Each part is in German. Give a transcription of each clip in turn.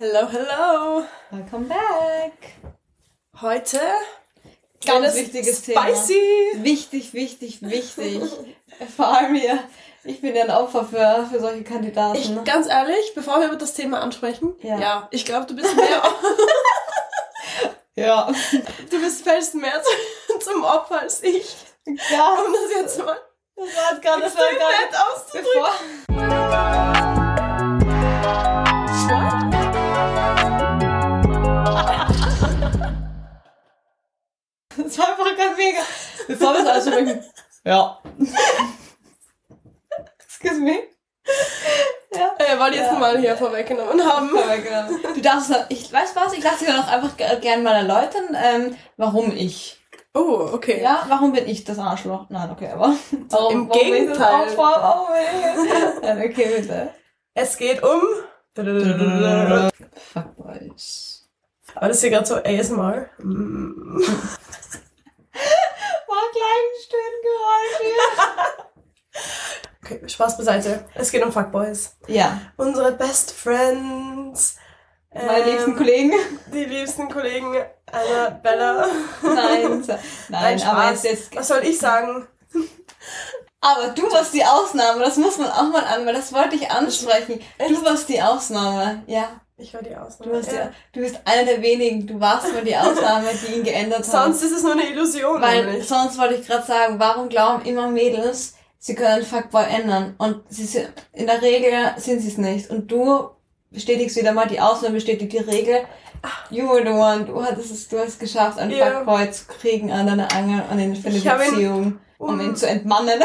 Hello, hello. Welcome back. Heute Ganz wichtiges Thema. Spicy. Wichtig, wichtig, wichtig. Vor allem hier. Ich bin ja ein Opfer für, für solche Kandidaten. Ich, ganz ehrlich, bevor wir über das Thema ansprechen, Ja. ich glaube, du bist mehr, ja. du bist fällst mehr zu- zum Opfer als ich. Ja, Um das jetzt mal das war gerade das war nett auszudrücken. Bevor. Das war einfach ganz mega. Bevor wir es alles sprechen. Ja. Excuse me. Ja. Äh, wollte ich jetzt Ja. mal hier vorweggenommen haben. Genau. Du darfst, ich weiß was, ich lasse dir noch einfach ge- gerne mal erläutern, ähm, warum ich. Oh, okay. Ja, warum bin ich das Arschloch? Nein, okay, aber. Warum, Im warum ich Gegenteil. Ich? Nein, okay, bitte. Es geht um. Fuckboys. Aber das ist hier gerade so ASMR. Mm. War klein Stöhngeräusche. Okay, Spaß beiseite. Es geht um Fuckboys. Ja, Unsere Best Friends. meine ähm, liebsten Kollegen. Die liebsten Kollegen einer Bella. Nein, nein, Nein, aber jetzt, jetzt. Was soll ich sagen? Aber du warst die Ausnahme, das muss man auch mal an, weil das wollte ich ansprechen. Du warst die Ausnahme, ja. Ich war die Ausnahme. Du, hast ja. ja, du bist einer der wenigen, du warst mal die Ausnahme, die ihn geändert hat. Sonst ist es nur eine Illusion. Weil nämlich. sonst wollte ich gerade sagen, warum glauben immer Mädels, sie können Fuckboy ändern? Und sie sind, in der Regel sind sie es nicht. Und du bestätigst wieder mal die Ausnahme, bestätigt die Regel. You were the one, du hattest es, du hast es geschafft, einen Ja. Fuckboy zu kriegen an deiner Angel und für eine Beziehung, um, um- ihn zu entmannen.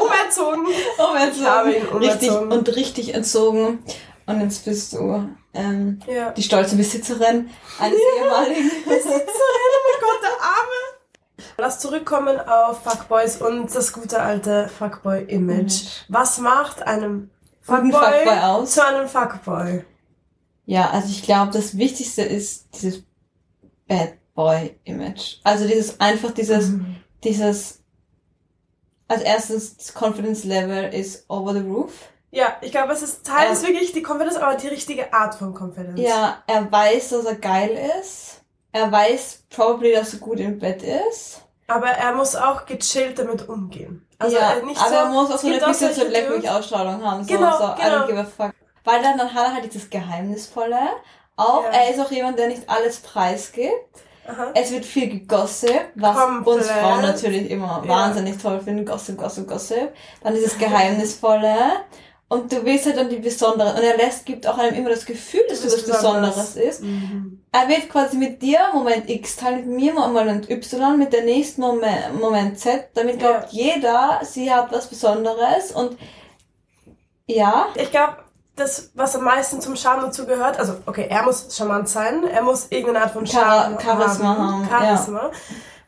Umerzogen. um entzogen. Ich habe ihn richtig umerzogen. und richtig entzogen. Und jetzt bist du ähm, Ja. die stolze Besitzerin eines ehemaligen. Besitzerin, oh mein Gott, der Arme. Lass zurückkommen auf Fuckboys und das gute alte Fuckboy-Image. Was macht einem Fuckboy, Fuckboy aus. zu einem Fuckboy? Ja, also ich glaube, das Wichtigste ist dieses Bad Boy Image. Also dieses einfach dieses, Mhm. dieses, als erstes, das Confidence Level ist over the roof. Ja, ich glaube, es ist Teil Ähm. ist wirklich die Confidence, aber die richtige Art von Confidence. Ja, er weiß, dass er geil ist. Er weiß probably, dass er gut im Bett ist. Aber er muss auch gechillt damit umgehen. Also ja, äh, nicht aber so, er muss auch so eine bisschen so solche leck mich Dudes- Ausstrahlung haben. So, Genau, so, I genau. don't give a fuck. Weil dann, dann hat er halt dieses Geheimnisvolle. Auch, Ja. er ist auch jemand, der nicht alles preisgibt. Aha. Es wird viel gegossipt, was Komplett. uns Frauen natürlich immer Ja. wahnsinnig toll finden. Gossip, Gossip, Gossip. Dann dieses Geheimnisvolle. Und du willst halt dann die Besondere. Und er lässt, gibt auch einem immer das Gefühl, dass du was Besonderes ist. Mhm. Er wird quasi mit dir Moment X teilen, mit mir Moment Y, mit der nächsten Moment, Moment Z. Damit glaubt jeder, sie hat was Besonderes. Und ja, Ich glaube, das, was am meisten zum Charme dazu gehört, also okay, er muss charmant sein, er muss irgendeine Art von Charme Charisma haben. Charisma.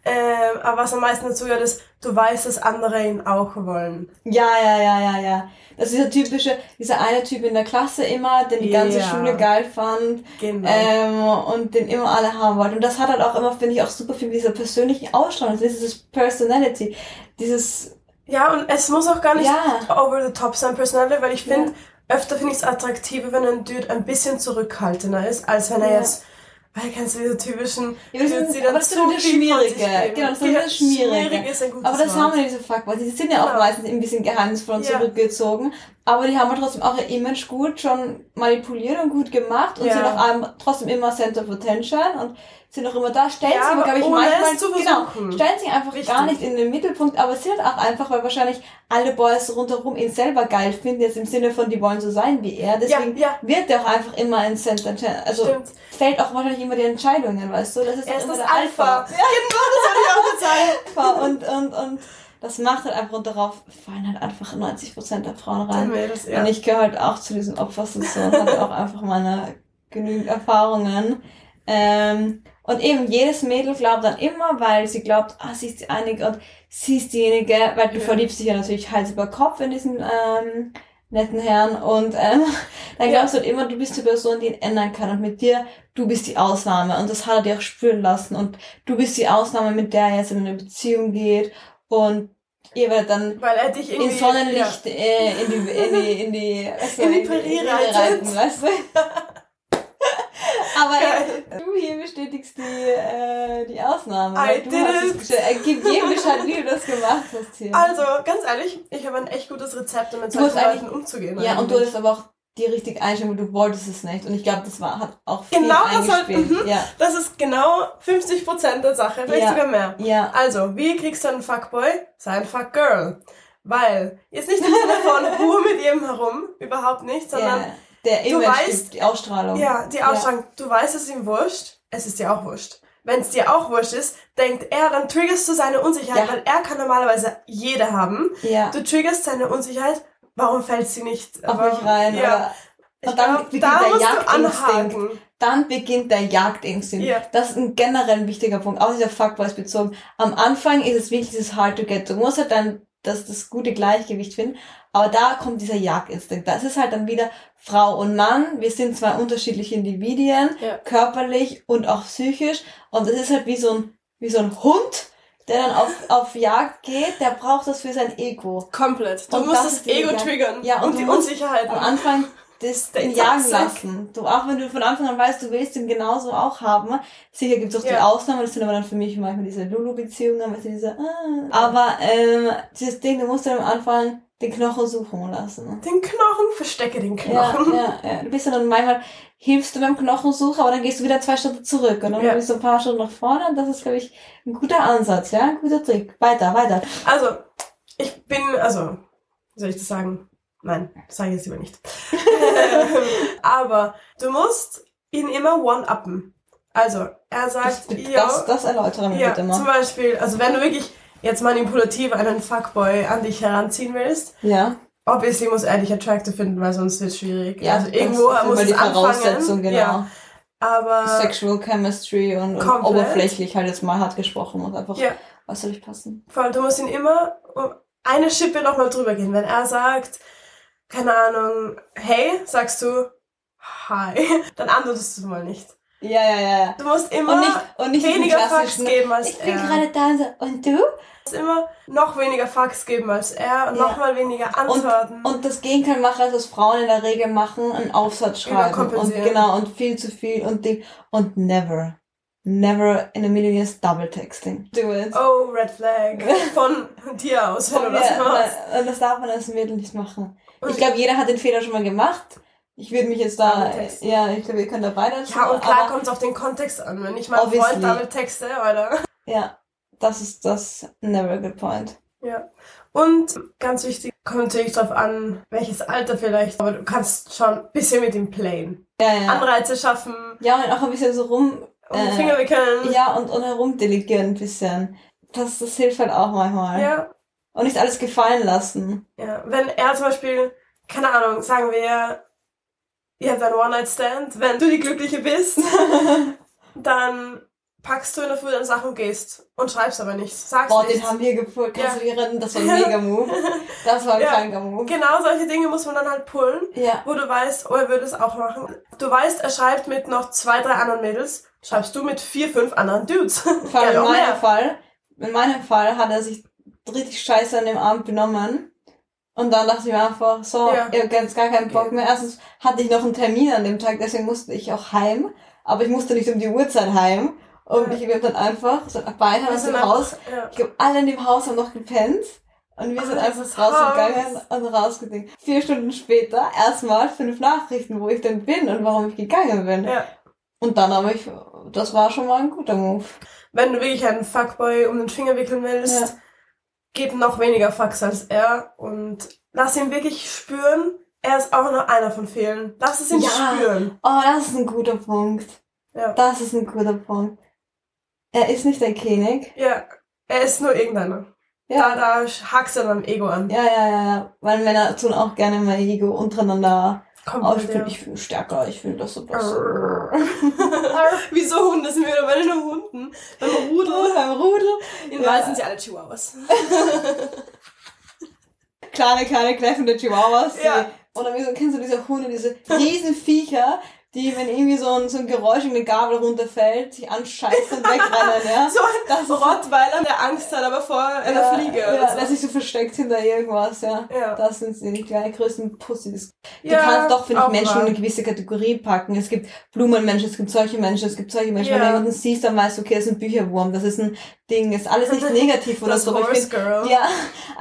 Ähm, aber was am meisten dazu gehört, ist, du weißt, dass andere ihn auch wollen. Ja, ja, ja, ja, ja. Das ist dieser typische, dieser eine Typ in der Klasse immer, den die ganze Ja. Schule geil fand Genau. ähm, und den immer alle haben wollten. Und das hat halt auch immer, finde ich, auch super viel mit dieser persönlichen Ausstrahlung, dieses Personality, dieses, ja, und es muss auch gar nicht Ja. over the top sein, Personality, weil ich finde, öfter finde ich es attraktiver, wenn ein Dude ein bisschen zurückhaltender ist, als wenn er Ja. jetzt, weil kennst du diese typischen Ja, das ist- die dann aber das zu Schmierige. Genau, das ist wieder Schmierige. Schmierig ist ein gutes aber das Wort. haben wir diese Fuckboys. Die sind ja auch Genau. meistens ein bisschen geheimnisvoll und Ja. zurückgezogen. Aber die haben halt trotzdem auch ihr Image gut schon manipuliert und gut gemacht und Ja. sind auch trotzdem immer Center of Attention und sind auch immer da, stellen Ja, sich aber, glaube ich, manchmal, zu genau, stellen sich einfach Richtig. gar nicht in den Mittelpunkt, aber sind auch einfach, weil wahrscheinlich alle Boys rundherum ihn selber geil finden, jetzt im Sinne von, die wollen so sein wie er, deswegen ja. wird er auch einfach immer ein Center, also Stimmt. fällt auch wahrscheinlich immer die Entscheidungen, weißt du, das ist Er ist immer das der Alpha. Alpha. Ja, genau, das wollte ich auch. Alpha und, und, und das macht halt einfach und darauf fallen halt einfach 90% der Frauen rein. Mädels, ja. Und ich gehöre halt auch zu diesen Opfers und so und hatte auch einfach meine genügend Erfahrungen. Ähm, und eben jedes Mädel glaubt dann immer, weil sie glaubt, ah, sie ist die einige und sie ist diejenige, weil du Ja. verliebst dich ja natürlich Hals über Kopf in diesen ähm, netten Herrn und ähm, dann Ja. glaubst du halt immer, du bist die Person, die ihn ändern kann und mit dir, du bist die Ausnahme und das hat er dir auch spüren lassen und du bist die Ausnahme, mit der er jetzt in eine Beziehung geht und Ihr werdet dann in Sonnenlicht äh, in die in die in die, du, In die Prärie reitet. weißt du? Aber Geil. du hier bestätigst die, äh, die Ausnahme. I du hast es. Äh, Gib jedem Bescheid, wie du das gemacht hast hier. Also, ganz ehrlich, ich habe ein echt gutes Rezept, um mit solchen eigentlich- Leuten umzugehen. ja, und du eigentlich. hattest aber auch die richtige Einstellung, du wolltest es nicht. Und ich glaube, das war, hat auch viel Genau das hat- mhm. ja. Das ist genau 50% der Sache, vielleicht Ja. sogar mehr. Ja. Also, wie kriegst du einen Fuckboy? Sei ein Fuckgirl. Weil, jetzt nicht im Sinne von Ruhe mit jedem herum, überhaupt nicht, sondern, ja. Der du Image, weißt- die, Ausstrahlung. ja, die Ausstrahlung, du weißt, es ist ihm wurscht, es ist dir auch wurscht. Wenn es dir auch wurscht ist, denkt er, dann triggerst du seine Unsicherheit, weil er kann normalerweise jede haben. Ja. Du triggerst seine Unsicherheit, warum fällt sie nicht Auf aber- mich rein. Ja. Oder dann glaub, beginnt da der Jagdinstinkt. dann beginnt der Jagdinstinkt. Ja. Das ist ein generell ein wichtiger Punkt, auch dieser Fuckboys bezogen. Am Anfang ist es wirklich dieses Hard to get. Du musst halt dann das, das gute Gleichgewicht finden. Aber da kommt dieser Jagdinstinkt. Das ist halt dann wieder Frau und Mann. Wir sind zwei unterschiedliche Individuen, Ja. körperlich und auch psychisch. Und es ist halt wie so ein, wie so ein Hund, der dann auf, auf Jagd geht. Der braucht das für sein Ego. Komplett. Du Und musst das das, die Ego triggern. Ja, und und, die Unsicherheit. am Anfang das den jagen lassen. Du, auch wenn du von Anfang an weißt, du willst ihn genauso auch haben. Sicher gibt es auch die Ja. Ausnahmen, das sind aber dann für mich manchmal diese Lulu-Beziehungen, weißt du, diese, ah. Aber ähm, dieses Ding, du musst dann am Anfang den Knochen suchen lassen. Den Knochen, verstecke den Ja, Knochen. ja, ja. Du bist dann manchmal, hilfst du beim Knochensucher, aber dann gehst du wieder zwei Schritte zurück und dann Ja. bist du ein paar Schritte nach vorne und das ist, glaube ich, ein guter Ansatz, ja, ein guter Trick. Weiter, weiter. Also, ich bin, also, soll ich das sagen? Nein, das sage ich jetzt lieber nicht. Aber du musst ihn immer one-uppen. Also, er Das, sagt, das, ja, das erläutere mir ja, bitte zum mal. Beispiel, also wenn du wirklich jetzt manipulativ einen Fuckboy an dich heranziehen willst, Ja, obviously muss er dich attractive finden, weil sonst wird es schwierig. ja, also irgendwo das ist muss immer es die anfangen. Voraussetzung, genau. Ja, aber, Sexual Chemistry und, und oberflächlich halt jetzt mal hart gesprochen muss einfach ja, äußerlich passen. Voll, du musst ihn immer um eine Schippe nochmal drüber gehen. Wenn er sagt, keine Ahnung, hey, sagst du hi, dann antwortest du mal nicht. Ja, ja, ja. Du musst immer Und nicht, und nicht weniger klassischen, geben als ich bin er. gerade da und und du? Musst immer noch weniger Fucks geben als er und Ja. nochmal weniger antworten. Und das Gegenteil machen, als was Frauen in der Regel machen, einen Aufsatz Genau, schreiben. und genau, und viel zu viel und Ding. Und never, never in a million years double texting. Do it. oh, Red Flag. Von dir aus, wenn du Und das ja, machst. und das darf man als Mädel nicht machen. Und- Ich glaube, jeder hat den Fehler schon mal gemacht. Ich würde mich jetzt da, ja, ich glaube, ihr könnt da beide Ja, und klar kommt es auf den Kontext an. Wenn ich meinen. Freund damit texte, oder? Ja, das ist das never a good point. Ja. Und ganz wichtig, kommt natürlich drauf an, welches Alter vielleicht, aber du kannst schon ein bisschen mit ihm playen. Ja, ja. Anreize schaffen, Ja, und auch ein bisschen so rum, um den Äh, Finger wickeln. ja, und, und herumdelegieren ein bisschen. Das, das hilft halt auch manchmal. ja. Und nicht alles gefallen lassen. Ja. Wenn er zum Beispiel, keine Ahnung, sagen wir, ihr habt einen One-Night-Stand, wenn du die Glückliche bist, dann packst du in der Früh deine Sachen und gehst und schreibst aber nichts. Sagst Boah, den nichts. haben wir gepult. Kannst Ja. Das war ein mega Move. Das war ein Ja. kranker Move. Genau solche Dinge muss man dann halt pullen. Ja. wo du weißt, oh, er würde es auch machen. Du weißt, er schreibt mit noch zwei, drei anderen Mädels, schreibst du mit vier, fünf anderen Dudes. Vor allem in meinem mehr. Fall, in meinem Fall hat er sich richtig scheiße an dem Abend benommen. Und dann dachte ich mir einfach, so, Ja. ich hab jetzt gar keinen Bock mehr. Erstens hatte ich noch einen Termin an dem Tag, deswegen musste ich auch heim. Aber ich musste nicht um die Uhrzeit heim. Und ich bin dann einfach, so beide aus dem Haus. Ich glaube, alle in dem Haus haben noch gepennt. Und wir sind Ach, einfach rausgegangen und rausgedingt. Vier Stunden später erstmal fünf Nachrichten, wo ich denn bin und warum ich gegangen bin. ja. Und dann habe ich, das war schon mal ein guter Move. Wenn du wirklich einen Fuckboy um den Finger wickeln willst, Ja. gib noch weniger Fucks als er und lass ihn wirklich spüren, er ist auch nur einer von vielen. Lass es ihn Ja. spüren. Oh, das ist ein guter Punkt. Ja. Das ist ein guter Punkt. Er ist nicht der König. ja. Er ist nur irgendeiner. Da, Ja. da hakst du dann am Ego an. Ja, ja, ja, ja. Weil Männer tun auch gerne mal Ego untereinander ja. Ich bin stärker, ich will das so besser. Wieso Hunde sind wir wieder bei den Hunden? Beim Rudel. Beim Rudel. In Ja. Wahrheit sind sie alle Chihuahuas. Kleine, kleine, kläffende Chihuahuas. Ja. Oder wieso kennst du diese Hunde, diese riesen Viecher, die, wenn irgendwie so ein, so ein Geräusch in eine Gabel runterfällt, sich anscheißen und wegrennen, ja. So ein Das Rottweiler, der Angst hat, aber vor einer ja, Fliege ja, oder so. der sich so versteckt hinter irgendwas, ja. Ja. Das sind die kleinen größten Pussys. Du Ja, kannst doch, finde ich, Menschen in eine gewisse Kategorie packen. Es gibt Blumenmenschen, es gibt solche Menschen, es gibt solche Menschen. Wenn du jemanden siehst, dann weißt du, okay, das ist ein Bücherwurm, das ist ein Ding, ist alles nicht negativ oder Das so. Aber ich Horse finde, Girl. ja,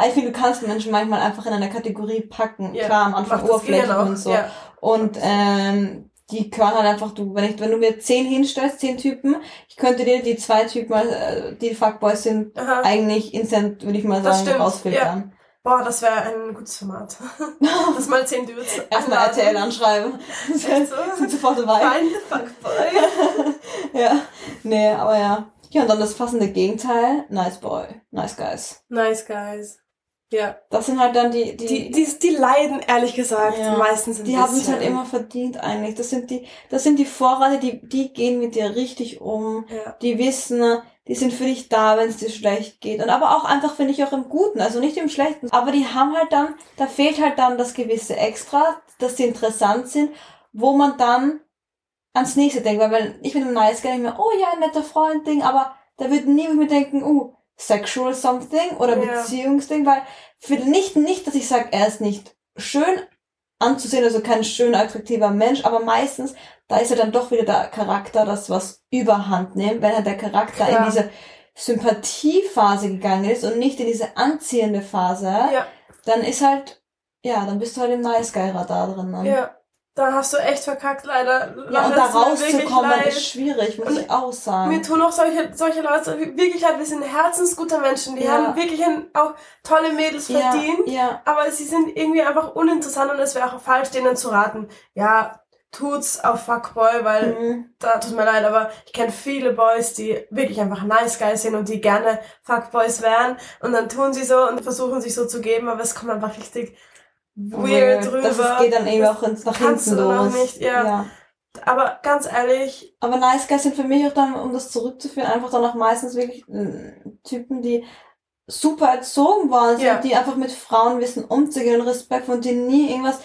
ich finde, du kannst Menschen manchmal einfach in eine Kategorie packen. Ja, Klar, am Anfang auch. und so. Ja. Und ähm, die können halt einfach, du, wenn ich, wenn du mir zehn hinstellst, zehn Typen, ich könnte dir die zwei Typen, äh, die Fuckboys sind, Aha. eigentlich instant, würde ich mal sagen, rausfiltern. Boah, das wäre ein gutes Format. das mal zehn Dudes. Erstmal. RTL anschreiben. Echt so? sind sofort dabei. Find the fuckboy. Ja. Nee, aber ja. Ja, und dann das passende Gegenteil. Nice boy. Nice guys. Nice guys. Ja. Das sind halt dann die, die, Die, die, die leiden, ehrlich gesagt, Ja. meistens die haben es halt immer verdient eigentlich. Das sind die, das sind die Vorrate, die, die gehen mit dir richtig um. Ja. Die wissen, die sind für dich da, wenn es dir schlecht geht. Und aber auch einfach, finde ich, auch im Guten, also nicht im Schlechten. Aber die haben halt dann, da fehlt halt dann das gewisse Extra, dass sie interessant sind, wo man dann ans nächste denkt. Weil wenn ich mit einem Nice Guy denke mir, oh ja, ein netter Freund, Ding, aber da würde niemand mir denken, uh, sexual something oder Ja. Beziehungsding, weil für nicht, nicht, dass ich sage, er ist nicht schön anzusehen, also kein schön attraktiver Mensch, aber meistens, da ist ja dann doch wieder der Charakter, das was überhand nimmt, wenn halt der Charakter Klar. in diese Sympathiephase gegangen ist und nicht in diese anziehende Phase, Ja. dann ist halt, ja, dann bist du halt im Nice Guy Radar drin. Ne? Ja. Da hast du echt verkackt, leider. Ja, und da rauszukommen ist schwierig, muss Und ich auch sagen. Mir tun auch solche, solche Leute wirklich leid. Wir sind herzensguter Menschen. Die Ja. haben wirklich auch tolle Mädels ja, verdient. ja, Aber sie sind irgendwie einfach uninteressant und es wäre auch falsch, denen zu raten. Ja, tut's auf Fuckboy, weil mhm. da tut mir leid, aber ich kenne viele Boys, die wirklich einfach nice guys sind und die gerne Fuckboys wären. Und dann tun sie so und versuchen sich so zu geben, aber es kommt einfach richtig weird drüber. Das ist, geht dann Das auch ins, nach kannst hinten los. nicht, ja. Aber ganz ehrlich, Aber Nice Guys sind für mich auch dann, um das zurückzuführen, einfach dann auch meistens wirklich äh, Typen, die super erzogen sind, Ja. die einfach mit Frauen wissen umzugehen und Respekt und die nie irgendwas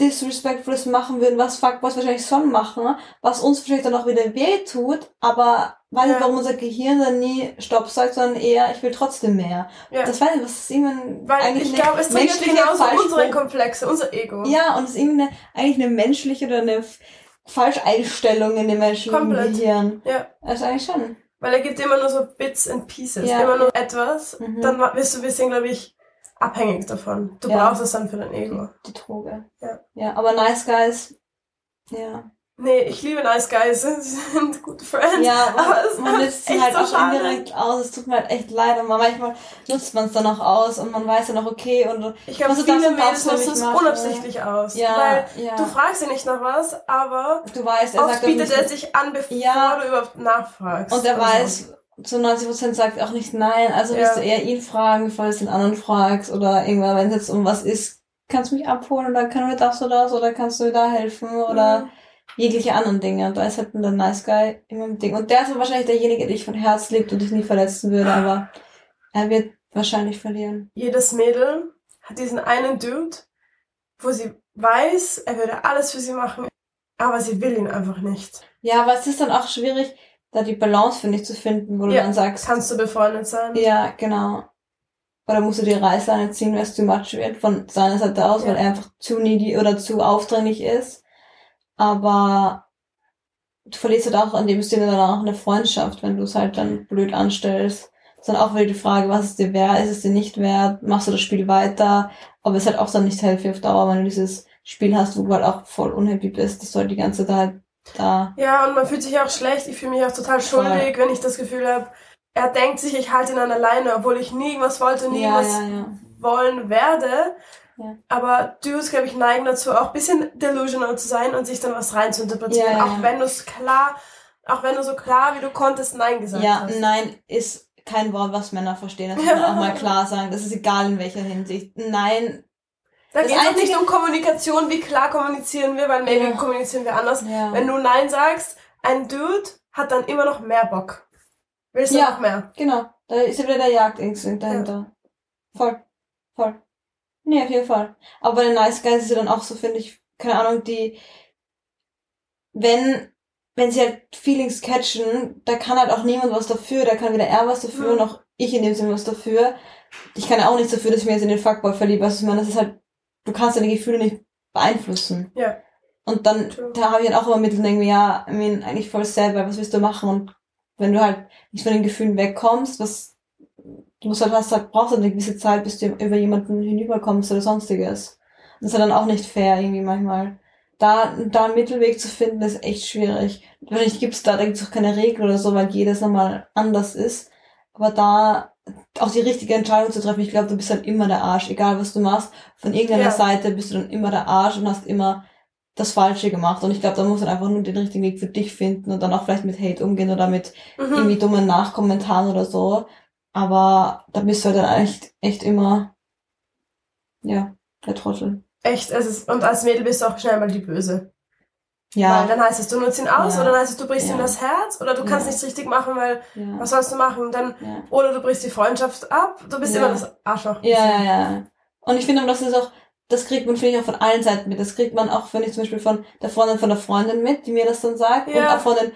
Disrespectfules machen würden, was Fuckboys wahrscheinlich schon machen, ne? was uns vielleicht dann auch wieder weh tut, aber weiß nicht, Ja. warum unser Gehirn dann nie Stopp sagt, sondern eher, ich will trotzdem mehr. ja. Das weiß ich, was ist irgendwie weil eigentlich ich glaube, es menschliche genauso unsere Komplexe, unser Ego. Ja, und es ist irgendwie eine, eigentlich eine menschliche oder eine Falscheinstellung in dem menschlichen Komplett. Gehirn. Ja. Also eigentlich schon. Weil er gibt immer nur so Bits and Pieces, Ja. immer nur etwas, Mhm. dann wirst du ein bisschen, glaube ich, abhängig davon. Du Ja. brauchst es dann für dein Ego. Die Droge. Ja. Ja, aber Nice Guys, ja. Nee, ich liebe Nice Guys, sie sind gute Friends. Ja, aber es man nutzt sie halt so auch schade. indirekt aus. Es tut mir halt echt leid. Und man- manchmal nutzt man es dann auch aus und man weiß dann auch, okay, und Ich glaube, du viele Mädels nutzen es unabsichtlich aus. ja, Weil ja. du fragst sie nicht nach was, aber du weißt, er oft sagt bietet er sich an, bevor Ja. du überhaupt nachfragst. und er Also, weiß, zu 90% sagt auch nicht nein. Also Ja. wirst du eher ihn fragen, bevor du es den anderen fragst. Oder irgendwann, wenn es jetzt um was ist, kannst du mich abholen oder wir das oder das oder kannst du mir da helfen oder Mhm. Jegliche anderen Dinge. Und da ist halt der Nice Guy immer ein Ding. Und der ist wahrscheinlich derjenige, der dich von Herz liebt und dich nie verletzen würde, aber er wird wahrscheinlich verlieren. Jedes Mädel hat diesen einen Dude, wo sie weiß, er würde alles für sie machen, aber sie will ihn einfach nicht. Ja, aber es ist dann auch schwierig, da die Balance, finde ich, zu finden, wo du Ja, dann sagst, Kannst du befreundet sein? ja, genau. Oder musst du die Reißleine ziehen, weil es too much wird von seiner Seite aus, Ja. weil er einfach zu needy oder zu aufdringlich ist. Aber du verlierst halt auch an dem Sinne dann auch eine Freundschaft, wenn du es halt dann blöd anstellst. Das ist dann auch wieder die Frage, was ist dir wert, ist es dir nicht wert, machst du das Spiel weiter, aber es ist halt auch dann nicht healthy auf Dauer, wenn du dieses Spiel hast, wo du halt auch voll unhappy bist, dass du halt die ganze Zeit halt da, Ja, und man fühlt sich auch schlecht. Ich fühle mich auch total Voll. schuldig, wenn ich das Gefühl habe, er denkt sich, ich halte ihn an der Leine, obwohl ich nie irgendwas wollte, nie ja, was ja, ja. wollen werde. Ja. Aber Dudes, glaube ich, neigen dazu, auch ein bisschen delusional zu sein und sich dann was rein zu interpretieren. Ja, ja, auch ja. wenn du es klar, auch wenn du so klar wie du konntest Nein gesagt Ja, hast. nein ist kein Wort, was Männer verstehen. Das muss Ja. man auch mal klar sagen. Das ist egal in welcher Hinsicht. Nein. Da geht es nicht um Kommunikation, wie klar kommunizieren wir, weil maybe Ja. kommunizieren wir anders. Ja. Wenn du Nein sagst, ein Dude hat dann immer noch mehr Bock. Willst du Ja. noch mehr? Genau. Da ist ja wieder der Jagdinstinkt dahinter. Voll. Voll. Nee, auf jeden Fall. Aber bei den Nice Guys ist ja dann auch so, finde ich, keine Ahnung, die, wenn, wenn sie halt Feelings catchen, da kann halt auch niemand was dafür, da kann weder er was dafür, Mhm. noch ich in dem Sinne was dafür. Ich kann ja auch nichts dafür, dass ich mir jetzt in den Fuckboy verliebe. Also ich meine, das ist halt, du kannst deine Gefühle nicht beeinflussen. Ja. Und dann, True. da habe ich halt auch immer mit und denke mir, ja, I mean, eigentlich voll sad, weil was willst du machen? Und wenn du halt nicht von den Gefühlen wegkommst, was, du musst halt, hast halt, brauchst halt eine gewisse Zeit, bis du über jemanden hinüberkommst oder sonstiges. Das ist ja dann auch nicht fair irgendwie manchmal. Da, da einen Mittelweg zu finden, ist echt schwierig. Wahrscheinlich gibt's da, da gibt's auch keine Regel oder so, weil jedes nochmal anders ist. Aber da auch die richtige Entscheidung zu treffen, ich glaube, du bist dann immer der Arsch, egal was du machst. Von irgendeiner Ja. Seite bist du dann immer der Arsch und hast immer das Falsche gemacht. Und ich glaube, da muss man einfach nur den richtigen Weg für dich finden und dann auch vielleicht mit Hate umgehen oder mit Mhm. irgendwie dummen Nachkommentaren oder so. Aber da bist du halt dann echt, echt immer, ja, der Trottel. Echt, es ist, und als Mädel bist du auch schnell mal die Böse. Weil Ja, dann heißt es, du nutzt ihn aus, Ja. oder dann heißt es, du brichst Ja. ihm das Herz, oder du kannst Ja. nichts richtig machen, weil, was sollst du machen? Dann, oder du brichst die Freundschaft ab, du bist immer das Arschloch. Ja, ja, ja. Und ich finde, das ist auch, das kriegt man, finde ich, auch von allen Seiten mit. Das kriegt man auch, finde ich, zum Beispiel von der Freundin von der Freundin mit, die mir das dann sagt. Und auch von den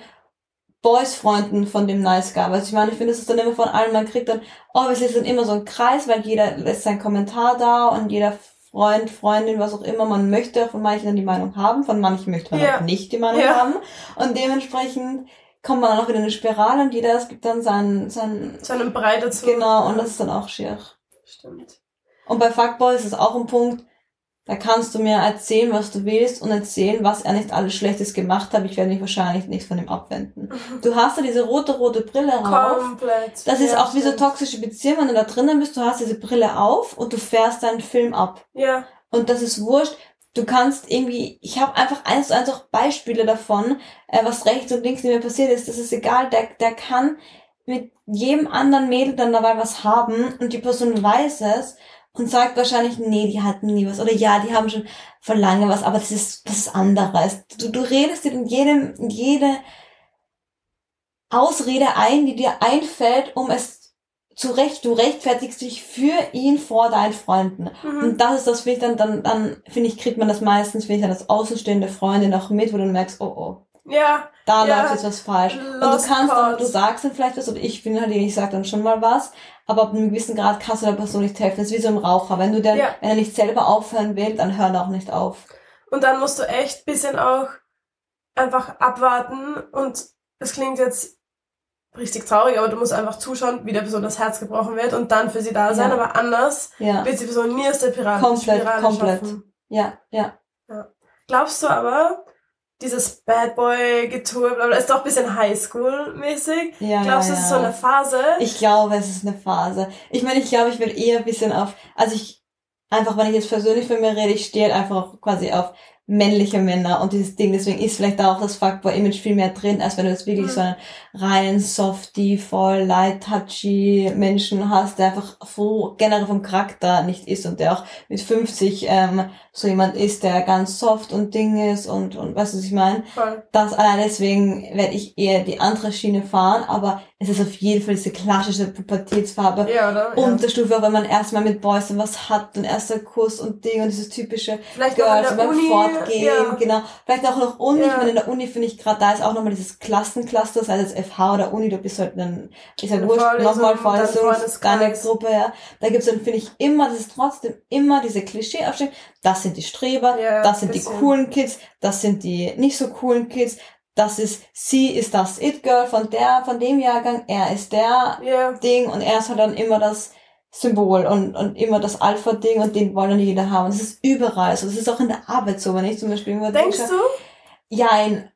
Boys-Freunden von dem Nice Guy. Also ich meine, ich finde, das ist dann immer von allen, man kriegt dann, oh, es ist dann immer so ein Kreis, weil jeder lässt seinen Kommentar da und jeder Freund, Freundin, was auch immer, man möchte von manchen dann die Meinung haben, von manchen möchte man Ja. auch nicht die Meinung Ja. haben. Und dementsprechend kommt man dann auch wieder in eine Spirale und jeder, es gibt dann sein, sein, Zu einem Brei dazu. genau, und das ist dann auch schier. Stimmt. Und bei Fuckboy ist es auch ein Punkt, da kannst du mir erzählen, was du willst und erzählen, was er nicht alles Schlechtes gemacht hat. Ich werde mich wahrscheinlich nicht von ihm abwenden. Du hast da diese rote, rote Brille auf. Komplett. Das ist Ja, auch wie so stimmt. toxische Beziehungen, wenn du da drinnen bist, du hast diese Brille auf und du fährst deinen Film ab. Ja, Und das ist wurscht. Du kannst irgendwie, ich habe einfach eins zu eins auch Beispiele davon, äh, was rechts und links mir passiert ist. Das ist egal, der, der kann mit jedem anderen Mädel dann dabei was haben und die Person weiß es und sagt wahrscheinlich, nee, die hatten nie was. Oder ja, die haben schon von lange was, aber das ist, das ist anderes. Du, du redest dir in jedem, in jede Ausrede ein, die dir einfällt, um es zu recht, du rechtfertigst dich für ihn vor deinen Freunden. mhm. Und das ist das, finde ich, dann, dann, dann, finde ich, kriegt man das meistens, finde ich, dann als außenstehende Freundin auch mit, wo du merkst, oh, oh, ja, da Ja. läuft jetzt was falsch. Und du kannst dann, du sagst dann vielleicht was, oder ich bin halt, ich sag dann schon mal was, aber ab einem gewissen Grad kannst du der Person nicht helfen. Das ist wie so ein Raucher. Wenn du denn, Ja. wenn er nicht selber aufhören will, dann hör auch nicht auf. Und dann musst du echt bisschen auch einfach abwarten und es klingt jetzt richtig traurig, aber du musst einfach zuschauen, wie der Person das Herz gebrochen wird und dann für sie da sein, Ja. aber anders Ja, wird die Person nie aus der Spirale, Komplett, Spirale komplett. schaffen. ja, ja. Glaubst du aber, dieses Bad Boy Getue, bla bla, ist doch ein bisschen Highschool-mäßig? Ja, Glaubst du, ja, es ist so eine Phase? Ich glaube, es ist eine Phase. Ich meine, ich glaube, ich will eher ein bisschen auf, also ich, einfach, wenn ich jetzt persönlich von mir rede, ich stehe halt einfach quasi auf männliche Männer und dieses Ding, deswegen ist vielleicht da auch das Fuckboy-Image viel mehr drin, als wenn du jetzt wirklich Mhm. so einen reinen, softy, voll light, touchy Menschen hast, der einfach so generell vom Charakter nicht ist und der auch mit 50 ähm, so jemand ist, der ganz soft und Ding ist und, und weißt du, was ich meine? Voll. das allein deswegen werde ich eher die andere Schiene fahren, aber es ist auf jeden Fall diese klassische Pubertätsfarbe. Ja, oder? Ja. Unterstufe, auch wenn man erstmal mit Boys dann was hat und erster Kuss und Ding und dieses typische Vielleicht Girls beim Uni. Fortgehen, ja. genau. Vielleicht auch noch Uni, Ja. ich meine, in der Uni finde ich gerade, da ist auch nochmal dieses Klassencluster, sei es FH oder Uni, du bist halt dann, ist ja wurscht, nochmal Gruppe, ja. Da gibt's dann, finde ich, immer, das ist trotzdem immer diese Klischee-Aufstellung, das sind die Streber, Ja, das sind die bisschen. coolen Kids, das sind die nicht so coolen Kids, das ist, sie ist das It-Girl von der, von dem Jahrgang, er ist der Ja. Ding und er ist halt dann immer das Symbol und, und immer das Alpha-Ding und den wollen jeder haben. Das ist überall so. Das ist auch in der Arbeit so, wenn ich zum Beispiel irgendwo Denkst denke, du? ja, ein,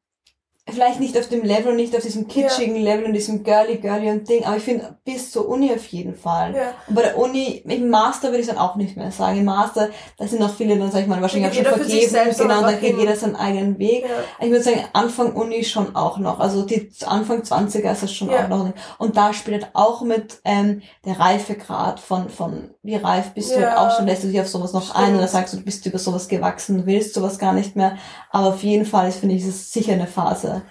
vielleicht nicht auf dem Level und nicht auf diesem kitschigen Level und diesem girly, girly und Ding, aber ich finde, bis zur Uni auf jeden Fall. Ja. Und bei der Uni, im Master würde ich dann auch nicht mehr sagen. Im Master, da sind noch viele, dann sag ich mal, wahrscheinlich auch schon vergeben. Genau, dann geht jeder seinen eigenen Weg. ja. Ich würde sagen, Anfang Uni schon auch noch. Also die Anfang 20er ist das schon Ja. auch noch. Und da spielt auch mit ähm, der Reifegrad von, von wie reif bist du Ja. halt auch schon, lässt du dich auf sowas noch ein Stimmt. oder sagst du, du bist über sowas gewachsen, du willst sowas gar nicht mehr. Aber auf jeden Fall ist, finde ich, es sicher eine Phase.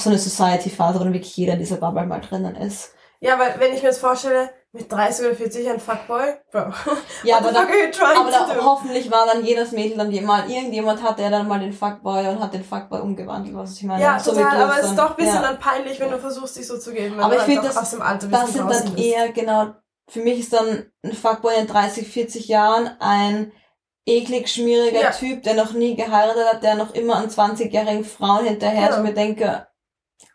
So eine Society-Phase, wo dann wirklich jeder in dieser Bubble mal drinnen ist. Ja, weil wenn ich mir jetzt vorstelle, mit 30 oder 40 ein Fuckboy? Bro. Ja, aber da, aber da, hoffentlich war dann jedes Mädel dann mal irgendjemand hat, der dann mal den Fuckboy und hat den Fuckboy umgewandelt, was ich meine. Ja, So total, du aber es ist doch ein bisschen ja. dann peinlich, wenn du versuchst, dich so zu geben. Aber du ich finde, das- aus dem Alter Das sind dann eher, genau, für mich ist dann ein Fuckboy in 30, 40 Jahren ein eklig schmieriger Ja. Typ, der noch nie geheiratet hat, der noch immer an 20-jährigen Frauen hinterher ist Genau. und mir denke,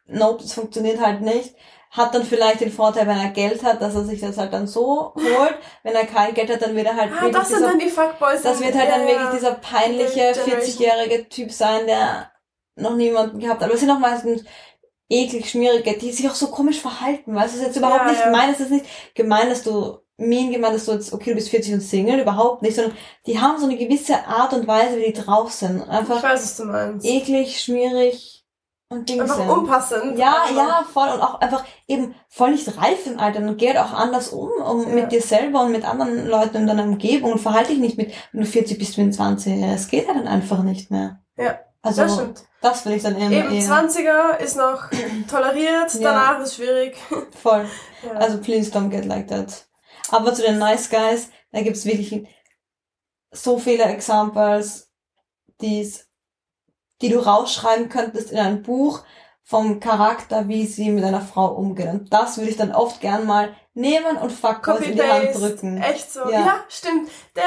nope, das funktioniert halt nicht. Hat dann vielleicht den Vorteil, wenn er Geld hat, dass er sich das halt dann so holt. Wenn er kein Geld hat, dann wird er halt Ah, wirklich das sind dieser, dann die Fuckboys. das wird halt ja, dann ja. wirklich dieser peinliche Generation. 40-jährige Typ sein, der noch niemanden gehabt hat. Aber es sind auch meistens eklig schmierige, die sich auch so komisch verhalten, weißt du, es ist jetzt überhaupt Ja, nicht ja. gemein, es ist nicht gemein, dass du mean gemeint, dass du jetzt, okay, du bist 40 und Single, überhaupt nicht, sondern die haben so eine gewisse Art und Weise, wie die drauf sind. Ich Einfach weiß, was du meinst. eklig, schmierig und Dings. Einfach sind. unpassend. Ja, ja, voll. Und auch einfach eben voll nicht reif im Alter. Und geht auch anders um, um Ja. mit dir selber und mit anderen Leuten in deiner Umgebung. Und verhalte dich nicht mit, wenn du 40 bist wie ein 20. Es geht ja dann einfach nicht mehr. Ja, Also, Das stimmt. das finde ich dann immer Eben, eher 20er ist noch toleriert, Ja. danach ist schwierig. voll. Ja. Also, please don't get like that. Aber zu den Nice Guys, da gibt's wirklich so viele Examples, die's, die du rausschreiben könntest in ein Buch vom Charakter, wie sie mit einer Frau umgehen. Und das würde ich dann oft gern mal nehmen und Fuckboys in die Hand drücken. echt so. Ja. Ja, stimmt. Der,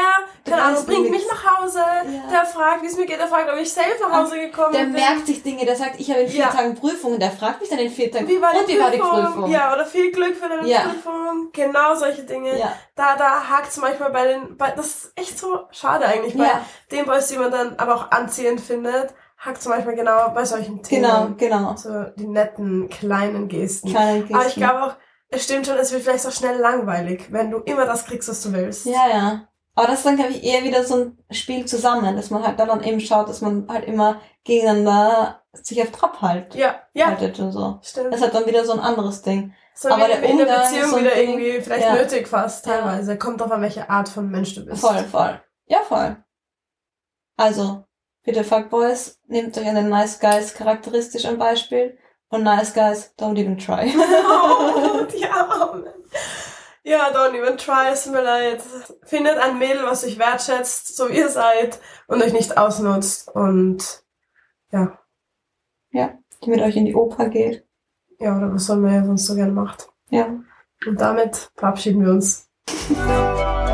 keine Ahnung, bringt nichts. mich nach Hause, Ja. der fragt, wie es mir geht, der fragt, ob ich safe nach Hause gekommen Der bin. merkt sich Dinge, der sagt, ich habe in vier Ja. Tagen Prüfung und der fragt mich dann in vier Tagen, wie war die, und wie war die Prüfung? Ja, oder viel Glück für deine. Prüfung. Genau solche Dinge. Da, da hakt es manchmal bei den, bei, das ist echt so schade eigentlich, bei den Boys, die man dann aber auch anziehend findet, hakt es manchmal genau bei solchen genau, Themen. genau. So die netten, kleinen Gesten. Kleine Aber ich Gesten. glaube auch, es stimmt schon, es wird vielleicht auch schnell langweilig, wenn du immer das kriegst, was du willst. Ja, ja. Aber das ist dann, glaube ich, eher wieder so ein Spiel zusammen, dass man halt da dann eben schaut, dass man halt immer gegeneinander sich auf Trab halt, Ja, ja, haltet und so. stimmt. Das ist halt dann wieder so ein anderes Ding. So aber der in der Umgang Beziehung ist so wieder Ding. irgendwie vielleicht Ja. nötig fast, Ja. teilweise. Kommt drauf an, welche Art von Mensch du bist. Voll, voll. Ja, voll. Also, bitte Fuckboys, nehmt euch an den Nice Guys charakteristisch ein Beispiel und Nice Guys, don't even try. Oh, die Armen. Ja, don't even try, es tut mir leid. Findet ein Mädel, was euch wertschätzt, so wie ihr seid, und euch nicht ausnutzt. Und ja, Die mit euch in die Oper geht. ja, oder was soll man ja sonst so gerne macht. Ja. Und damit verabschieden wir uns.